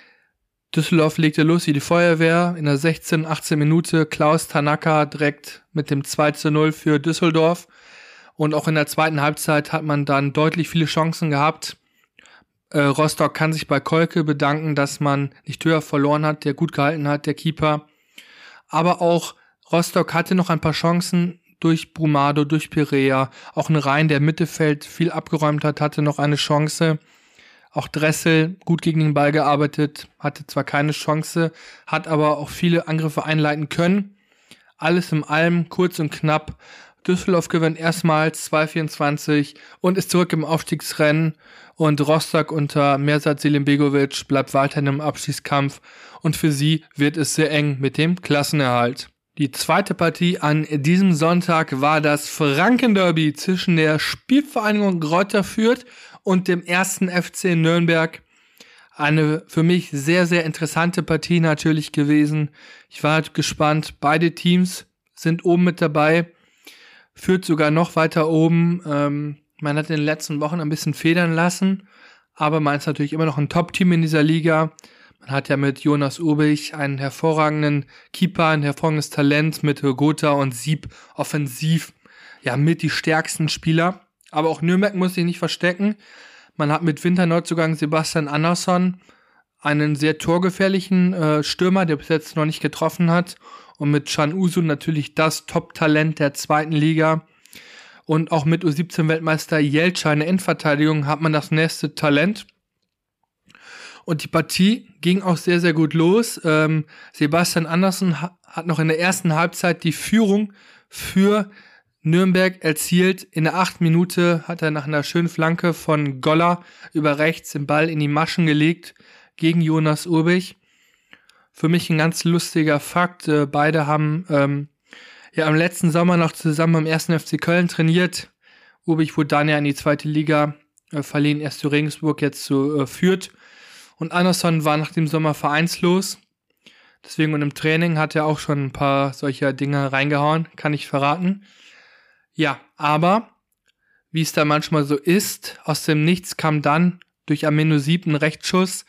Düsseldorf legte los wie die Feuerwehr. In der 16, 18 Minute Klaus Tanaka direkt mit dem 2 zu 0 für Düsseldorf. Und auch in der zweiten Halbzeit hat man dann deutlich viele Chancen gehabt Äh, Rostock kann sich bei Kolke bedanken, dass man nicht höher verloren hat, der gut gehalten hat, der Keeper. Aber auch Rostock hatte noch ein paar Chancen durch Brumado, durch Pirea. Auch ein Rhein, der Mittelfeld viel abgeräumt hat, hatte noch eine Chance. Auch Dressel gut gegen den Ball gearbeitet, hatte zwar keine Chance, hat aber auch viele Angriffe einleiten können. Alles im allem kurz und knapp. Düsseldorf gewinnt erstmals 2-24 und ist zurück im Aufstiegsrennen. Und Rostock unter Mersat Selimbegovic bleibt weiterhin im Abstiegskampf. Und für sie wird es sehr eng mit dem Klassenerhalt. Die zweite Partie an diesem Sonntag war das Frankenderby zwischen der Spielvereinigung Greuther Fürth und dem ersten FC Nürnberg. Eine für mich sehr, sehr interessante Partie natürlich gewesen. Ich war halt gespannt. Beide Teams sind oben mit dabei. Führt sogar noch weiter oben. Ähm, man hat in den letzten Wochen ein bisschen federn lassen. Aber man ist natürlich immer noch ein Top-Team in dieser Liga. Man hat ja mit Jonas Ubich einen hervorragenden Keeper, ein hervorragendes Talent mit Gotha und Sieb offensiv. Ja, mit die stärksten Spieler. Aber auch Nürnberg muss sich nicht verstecken. Man hat mit Winterneuzugang Sebastian Andersson einen sehr torgefährlichen äh, Stürmer, der bis jetzt noch nicht getroffen hat. Und mit Chan Usu natürlich das Top-Talent der zweiten Liga. Und auch mit U17-Weltmeister Jelcha in der Endverteidigung hat man das nächste Talent. Und die Partie ging auch sehr, sehr gut los. Ähm, Sebastian Andersson hat noch in der ersten Halbzeit die Führung für Nürnberg erzielt. In der achten Minute hat er nach einer schönen Flanke von Goller über rechts den Ball in die Maschen gelegt gegen Jonas Urbich. Für mich ein ganz lustiger Fakt. Äh, beide haben ähm, ja am letzten Sommer noch zusammen am ersten FC Köln trainiert. Urbich wurde dann ja in die zweite Liga äh, verliehen, erst zu Regensburg, jetzt zu äh, Fürth. Und Anderson war nach dem Sommer vereinslos. Deswegen und im Training hat er auch schon ein paar solcher Dinge reingehauen, kann ich verraten. Ja, aber wie es da manchmal so ist, aus dem Nichts kam dann durch Amino 7 ein Rechtsschuss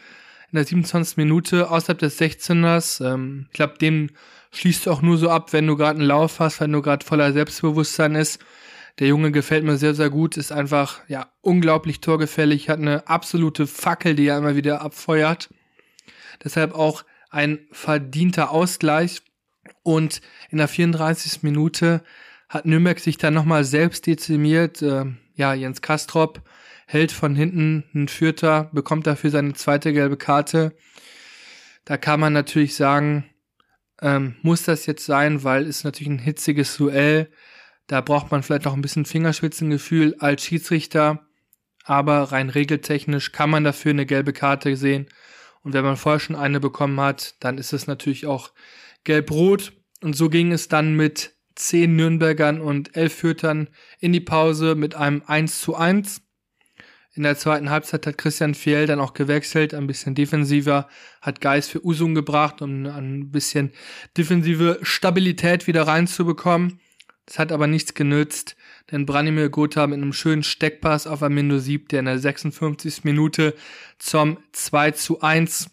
in der 27. Minute außerhalb des 16ers. Ähm, ich glaube, den schließt du auch nur so ab, wenn du gerade einen Lauf hast, wenn du gerade voller Selbstbewusstsein ist. Der Junge gefällt mir sehr, sehr gut, ist einfach, ja, unglaublich torgefällig, hat eine absolute Fackel, die er immer wieder abfeuert. Deshalb auch ein verdienter Ausgleich. Und in der 34. Minute hat Nürnberg sich dann nochmal selbst dezimiert. Äh, ja, Jens Kastrop hält von hinten einen Vierter, bekommt dafür seine zweite gelbe Karte. Da kann man natürlich sagen, ähm, muss das jetzt sein, weil es natürlich ein hitziges Duell. Da braucht man vielleicht noch ein bisschen Fingerspitzengefühl als Schiedsrichter. Aber rein regeltechnisch kann man dafür eine gelbe Karte sehen. Und wenn man vorher schon eine bekommen hat, dann ist es natürlich auch gelb-rot. Und so ging es dann mit zehn Nürnbergern und elf Fürtern in die Pause mit einem 1 zu 1. In der zweiten Halbzeit hat Christian Fjell dann auch gewechselt, ein bisschen defensiver, hat Geist für Usung gebracht, um ein bisschen defensive Stabilität wieder reinzubekommen. Das hat aber nichts genützt, denn Branimir Gotha mit einem schönen Steckpass auf Amindo Sieb, der in der 56. Minute zum 2 zu 1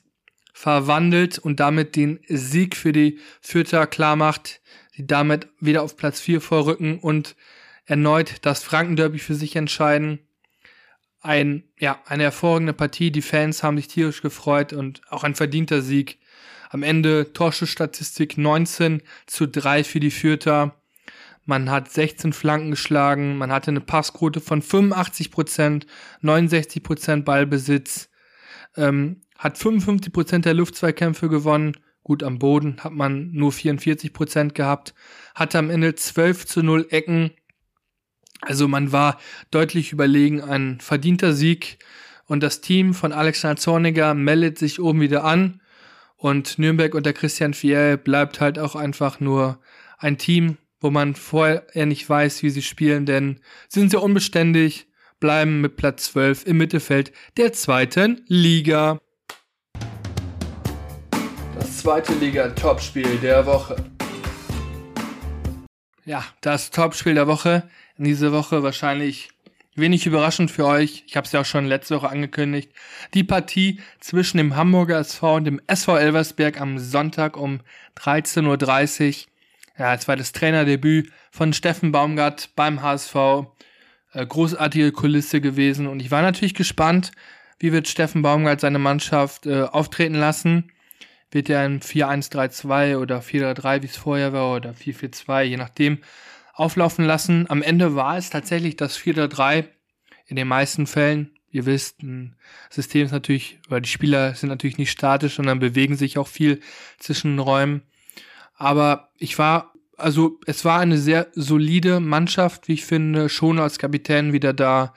verwandelt und damit den Sieg für die Fürther klar macht die damit wieder auf Platz 4 vorrücken und erneut das Frankenderby für sich entscheiden. Ein, ja, eine hervorragende Partie. Die Fans haben sich tierisch gefreut und auch ein verdienter Sieg. Am Ende Torschussstatistik 19 zu 3 für die Fürther. Man hat 16 Flanken geschlagen, man hatte eine Passquote von 85 Prozent, 69 Prozent Ballbesitz, ähm, hat 55 Prozent der Luftzweikämpfe gewonnen Gut, am Boden hat man nur 44 Prozent gehabt, hatte am Ende 12 zu 0 Ecken. Also man war deutlich überlegen, ein verdienter Sieg. Und das Team von Alexander Zorniger meldet sich oben wieder an. Und Nürnberg unter Christian Fiel bleibt halt auch einfach nur ein Team, wo man vorher nicht weiß, wie sie spielen, denn sind sie unbeständig, bleiben mit Platz 12 im Mittelfeld der zweiten Liga zweite Liga Topspiel der Woche. Ja, das Topspiel der Woche. In dieser Woche wahrscheinlich wenig überraschend für euch. Ich habe es ja auch schon letzte Woche angekündigt. Die Partie zwischen dem Hamburger SV und dem SV Elversberg am Sonntag um 13.30 Uhr. Ja, es war das Trainerdebüt von Steffen Baumgart beim HSV. Äh, großartige Kulisse gewesen und ich war natürlich gespannt, wie wird Steffen Baumgart seine Mannschaft äh, auftreten lassen? Wird er ein 4-1-3-2 oder 4-3, wie es vorher war, oder 4-4-2, je nachdem, auflaufen lassen? Am Ende war es tatsächlich das 4-3 in den meisten Fällen. Ihr wisst, ein System ist natürlich, weil die Spieler sind natürlich nicht statisch, sondern bewegen sich auch viel zwischen den Räumen. Aber ich war, also es war eine sehr solide Mannschaft, wie ich finde, schon als Kapitän wieder da.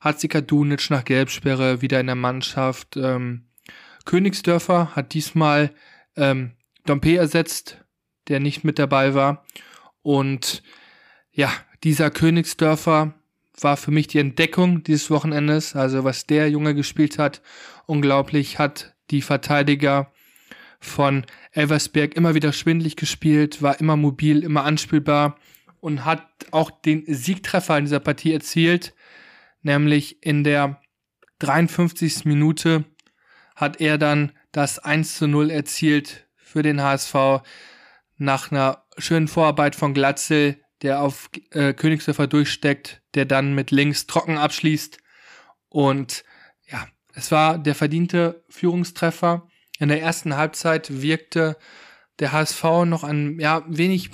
Hatzika Dunic nach Gelbsperre wieder in der Mannschaft. Ähm, Königsdörfer hat diesmal ähm, Dompe ersetzt, der nicht mit dabei war. Und ja, dieser Königsdörfer war für mich die Entdeckung dieses Wochenendes. Also was der Junge gespielt hat, unglaublich, hat die Verteidiger von Elversberg immer wieder schwindlig gespielt, war immer mobil, immer anspielbar und hat auch den Siegtreffer in dieser Partie erzielt, nämlich in der 53. Minute hat er dann das 1 zu 0 erzielt für den HSV nach einer schönen Vorarbeit von Glatzel, der auf äh, Königsdörfer durchsteckt, der dann mit links trocken abschließt. Und ja, es war der verdiente Führungstreffer. In der ersten Halbzeit wirkte der HSV noch ein ja wenig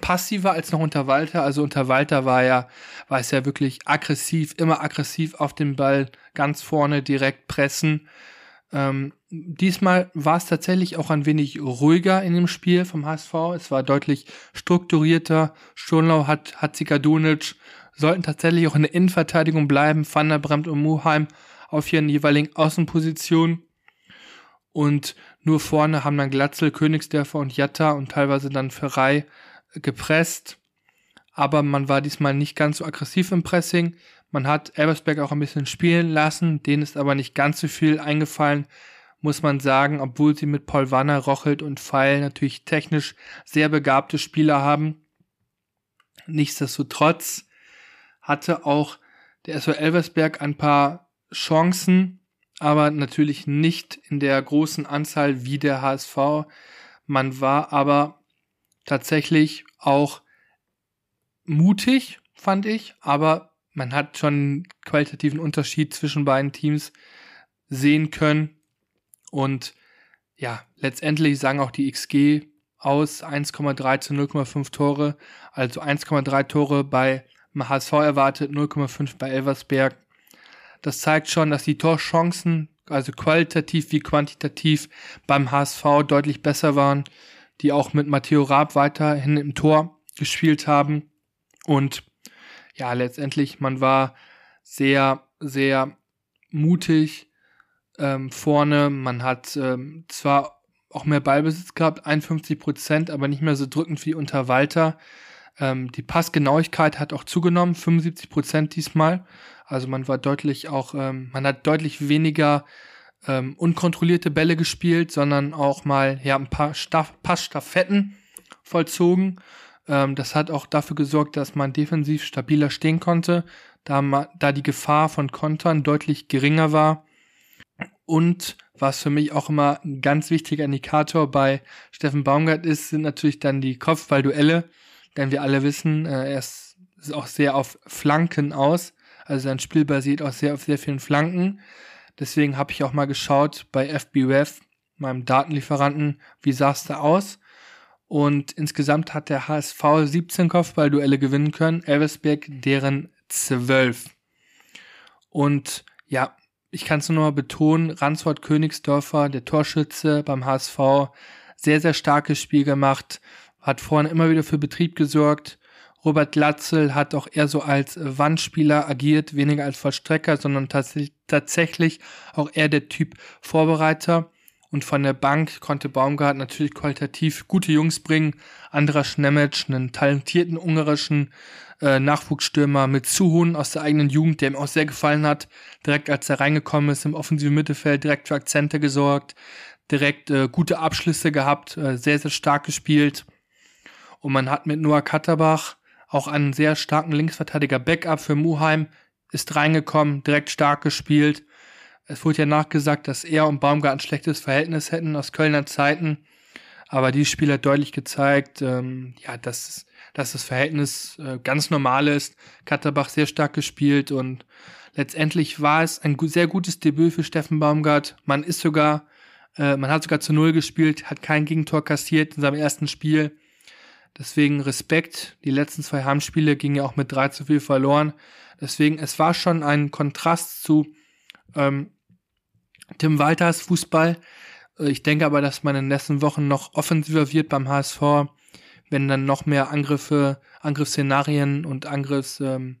passiver als noch unter Walter. Also unter Walter war ja war es ja wirklich aggressiv, immer aggressiv auf den Ball, ganz vorne direkt pressen. Ähm, diesmal war es tatsächlich auch ein wenig ruhiger in dem Spiel vom HSV. Es war deutlich strukturierter. Schonlau hat Hatzikadunic sollten tatsächlich auch in der Innenverteidigung bleiben. Van der Bremt und Muheim auf ihren jeweiligen Außenpositionen. Und nur vorne haben dann Glatzel, Königsdörfer und Jatta und teilweise dann Ferrei gepresst. Aber man war diesmal nicht ganz so aggressiv im Pressing. Man hat Elversberg auch ein bisschen spielen lassen, denen ist aber nicht ganz so viel eingefallen, muss man sagen, obwohl sie mit Paul Wanner, Rochelt und Pfeil natürlich technisch sehr begabte Spieler haben. Nichtsdestotrotz hatte auch der SV Elversberg ein paar Chancen, aber natürlich nicht in der großen Anzahl wie der HSV. Man war aber tatsächlich auch mutig, fand ich, aber man hat schon einen qualitativen Unterschied zwischen beiden Teams sehen können. Und ja, letztendlich sagen auch die XG aus 1,3 zu 0,5 Tore, also 1,3 Tore bei HSV erwartet, 0,5 bei Elversberg. Das zeigt schon, dass die Torchancen, also qualitativ wie quantitativ, beim HSV deutlich besser waren, die auch mit Matteo Raab weiterhin im Tor gespielt haben. Und ja, letztendlich, man war sehr, sehr mutig ähm, vorne. Man hat ähm, zwar auch mehr Ballbesitz gehabt, 51 Prozent, aber nicht mehr so drückend wie unter Walter. Ähm, die Passgenauigkeit hat auch zugenommen, 75 Prozent diesmal. Also man war deutlich auch, ähm, man hat deutlich weniger ähm, unkontrollierte Bälle gespielt, sondern auch mal ja ein paar Staff Passstaffetten vollzogen. Ähm, das hat auch dafür gesorgt, dass man defensiv stabiler stehen konnte, da, da die Gefahr von Kontern deutlich geringer war. Und was für mich auch immer ein ganz wichtiger Indikator bei Steffen Baumgart ist, sind natürlich dann die Kopfballduelle. Denn wir alle wissen, äh, er ist, ist auch sehr auf Flanken aus. Also sein Spiel basiert auch sehr auf sehr vielen Flanken. Deswegen habe ich auch mal geschaut bei FBWF, meinem Datenlieferanten, wie sah es da aus. Und insgesamt hat der HSV 17 Kopfballduelle gewinnen können, Elversberg deren 12. Und ja, ich kann es nur mal betonen, Ransford Königsdörfer, der Torschütze beim HSV, sehr, sehr starkes Spiel gemacht, hat vorne immer wieder für Betrieb gesorgt. Robert Latzel hat auch eher so als Wandspieler agiert, weniger als Vollstrecker, sondern tatsächlich auch eher der Typ Vorbereiter. Und von der Bank konnte Baumgart natürlich qualitativ gute Jungs bringen. Anderer Schnemetsch, einen talentierten ungarischen äh, Nachwuchsstürmer mit Zuhun aus der eigenen Jugend, der ihm auch sehr gefallen hat. Direkt als er reingekommen ist im offensiven Mittelfeld, direkt für Akzente gesorgt, direkt äh, gute Abschlüsse gehabt, äh, sehr, sehr stark gespielt. Und man hat mit Noah Katterbach auch einen sehr starken Linksverteidiger Backup für Muheim, ist reingekommen, direkt stark gespielt es wurde ja nachgesagt, dass er und Baumgart ein schlechtes Verhältnis hätten aus Kölner Zeiten. Aber dieses Spiel hat deutlich gezeigt, ähm, ja, dass, dass das Verhältnis äh, ganz normal ist. Katterbach sehr stark gespielt und letztendlich war es ein sehr gutes Debüt für Steffen Baumgart. Man ist sogar, äh, man hat sogar zu Null gespielt, hat kein Gegentor kassiert in seinem ersten Spiel. Deswegen Respekt. Die letzten zwei Heimspiele gingen ja auch mit 3 zu viel verloren. Deswegen, es war schon ein Kontrast zu ähm, Tim Walters Fußball. Äh, ich denke aber, dass man in den nächsten Wochen noch offensiver wird beim HSV, wenn dann noch mehr Angriffe, Angriffsszenarien und Angriffs, ähm,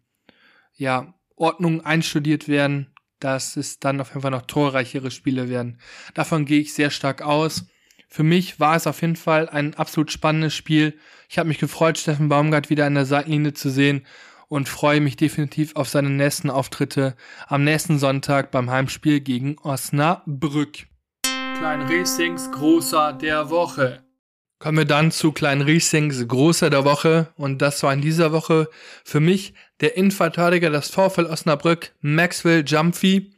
ja, Ordnungen einstudiert werden, dass es dann auf jeden Fall noch torreichere Spiele werden. Davon gehe ich sehr stark aus. Für mich war es auf jeden Fall ein absolut spannendes Spiel. Ich habe mich gefreut, Steffen Baumgart wieder an der Seitenlinie zu sehen und freue mich definitiv auf seine nächsten Auftritte am nächsten Sonntag beim Heimspiel gegen Osnabrück. Klein Racings Großer der Woche. Kommen wir dann zu Klein Riesings Großer der Woche und das war in dieser Woche für mich der Innenverteidiger des VfL Osnabrück, Maxwell Jumpy.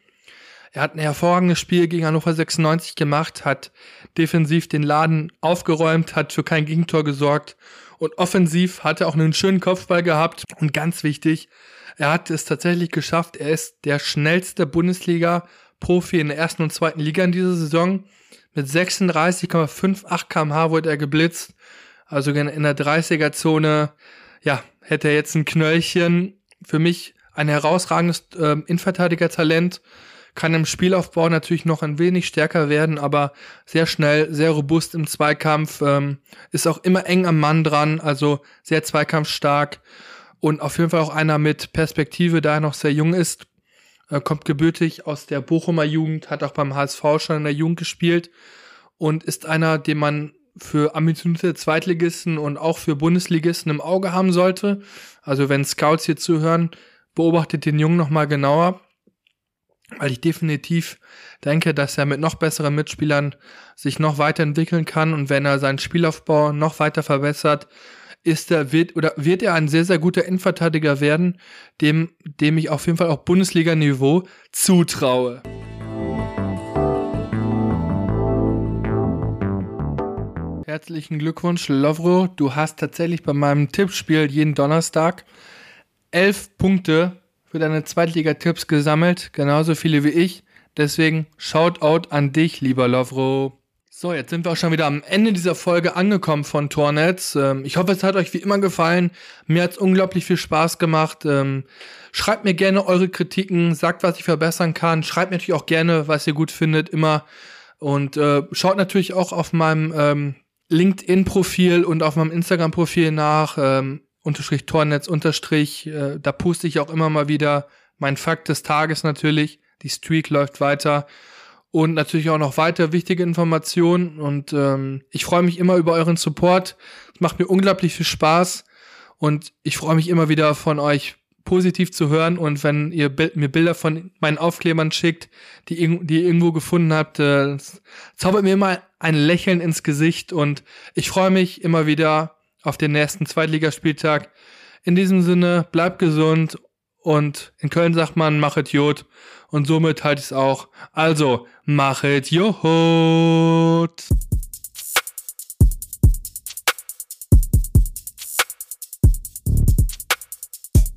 Er hat ein hervorragendes Spiel gegen Hannover 96 gemacht, hat defensiv den Laden aufgeräumt, hat für kein Gegentor gesorgt und offensiv hat er auch einen schönen Kopfball gehabt und ganz wichtig, er hat es tatsächlich geschafft, er ist der schnellste Bundesliga-Profi in der ersten und zweiten Liga in dieser Saison. Mit 36,58 kmh wurde er geblitzt, also in der 30er-Zone, ja, hätte er jetzt ein Knöllchen. Für mich ein herausragendes äh, Innenverteidiger-Talent kann im Spielaufbau natürlich noch ein wenig stärker werden, aber sehr schnell, sehr robust im Zweikampf, ähm, ist auch immer eng am Mann dran, also sehr zweikampfstark und auf jeden Fall auch einer mit Perspektive, da er noch sehr jung ist, äh, kommt gebürtig aus der Bochumer Jugend, hat auch beim HSV schon in der Jugend gespielt und ist einer, den man für ambitionierte Zweitligisten und auch für Bundesligisten im Auge haben sollte. Also wenn Scouts hier zuhören, beobachtet den Jungen nochmal genauer weil ich definitiv denke, dass er mit noch besseren Mitspielern sich noch weiterentwickeln kann und wenn er seinen Spielaufbau noch weiter verbessert, ist er wird oder wird er ein sehr sehr guter Innenverteidiger werden, dem dem ich auf jeden Fall auch Bundesliga Niveau zutraue. Herzlichen Glückwunsch, Lovro. Du hast tatsächlich bei meinem Tippspiel jeden Donnerstag elf Punkte für deine Zweitliga-Tipps gesammelt, genauso viele wie ich. Deswegen Shoutout an dich, lieber Lovro. So, jetzt sind wir auch schon wieder am Ende dieser Folge angekommen von Tornetz. Ähm, ich hoffe, es hat euch wie immer gefallen. Mir hat es unglaublich viel Spaß gemacht. Ähm, schreibt mir gerne eure Kritiken, sagt, was ich verbessern kann. Schreibt mir natürlich auch gerne, was ihr gut findet, immer. Und äh, schaut natürlich auch auf meinem ähm, LinkedIn-Profil und auf meinem Instagram-Profil nach. Unterstrich Tornetz unterstrich. Äh, da puste ich auch immer mal wieder mein Fakt des Tages natürlich. Die Streak läuft weiter und natürlich auch noch weiter wichtige Informationen. Und ähm, ich freue mich immer über euren Support. Es macht mir unglaublich viel Spaß und ich freue mich immer wieder von euch positiv zu hören und wenn ihr mir Bilder von meinen Aufklebern schickt, die, die ihr irgendwo gefunden habt, äh, zaubert mir immer ein Lächeln ins Gesicht und ich freue mich immer wieder auf den nächsten Zweitligaspieltag. In diesem Sinne, bleibt gesund und in Köln sagt man, machet Jod und somit halt es auch. Also, machet Jod!